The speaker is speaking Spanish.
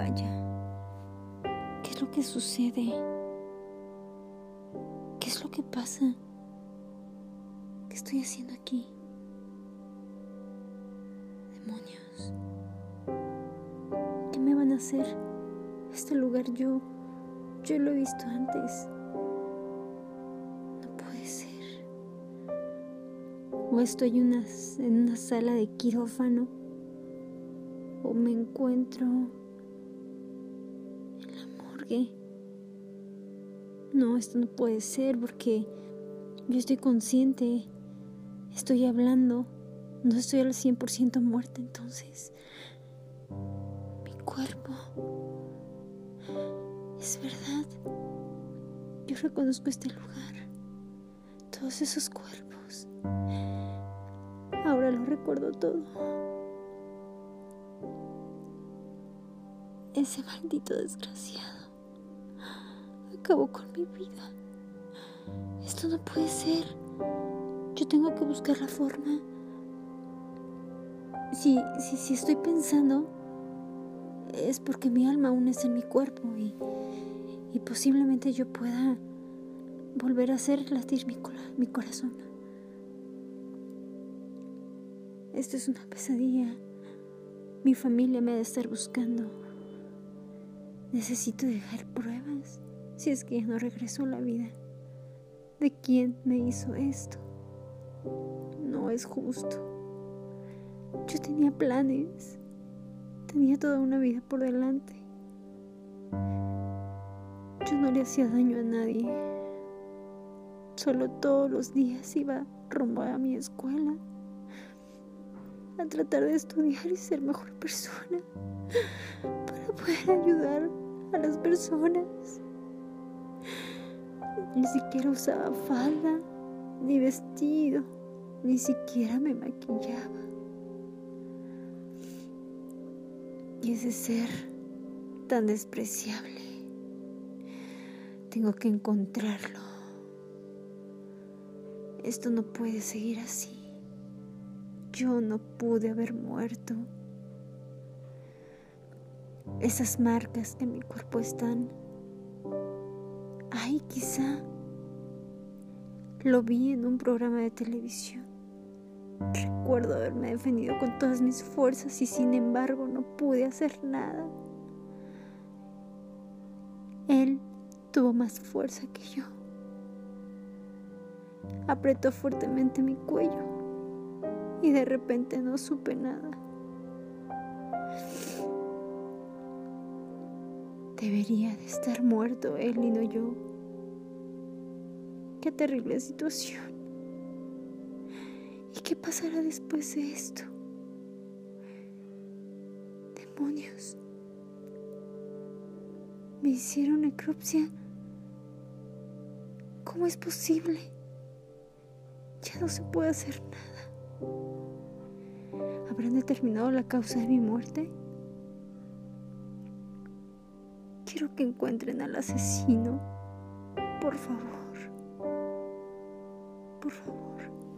Vaya, ¿qué es lo que sucede? ¿Qué es lo que pasa? ¿Qué estoy haciendo aquí? Demonios. ¿Qué me van a hacer? Este lugar yo, yo lo he visto antes. No puede ser. O estoy una, en una sala de quirófano. O me encuentro en No, esto no puede ser porque yo estoy consciente. Estoy hablando. No estoy al 100% muerta entonces. Mi cuerpo. Es verdad. Yo reconozco este lugar. Todos esos cuerpos. Ahora lo recuerdo todo. Ese maldito desgraciado acabó con mi vida. Esto no puede ser. Yo tengo que buscar la forma. Si, si, si estoy pensando, es porque mi alma aún está en mi cuerpo y, y posiblemente yo pueda volver a hacer latir mi, mi corazón. Esto es una pesadilla. Mi familia me ha de estar buscando. Necesito dejar pruebas si es que no regreso a la vida. ¿De quién me hizo esto? No es justo. Yo tenía planes. Tenía toda una vida por delante. Yo no le hacía daño a nadie. Solo todos los días iba rumbo a mi escuela a tratar de estudiar y ser mejor persona para poder ayudar a las personas. Ni siquiera usaba falda, ni vestido, ni siquiera me maquillaba. Y ese ser tan despreciable, tengo que encontrarlo. Esto no puede seguir así. Yo no pude haber muerto. Esas marcas en mi cuerpo están. Ay, quizá lo vi en un programa de televisión. Recuerdo haberme defendido con todas mis fuerzas y sin embargo no pude hacer nada. Él tuvo más fuerza que yo. Apretó fuertemente mi cuello y de repente no supe nada. Debería de estar muerto él y no yo. Qué terrible situación. ¿Y qué pasará después de esto? Demonios. Me hicieron necropsia. ¿Cómo es posible? Ya no se puede hacer nada. ¿Habrán determinado la causa de mi muerte? Quiero que encuentren al asesino. Por favor. Por favor.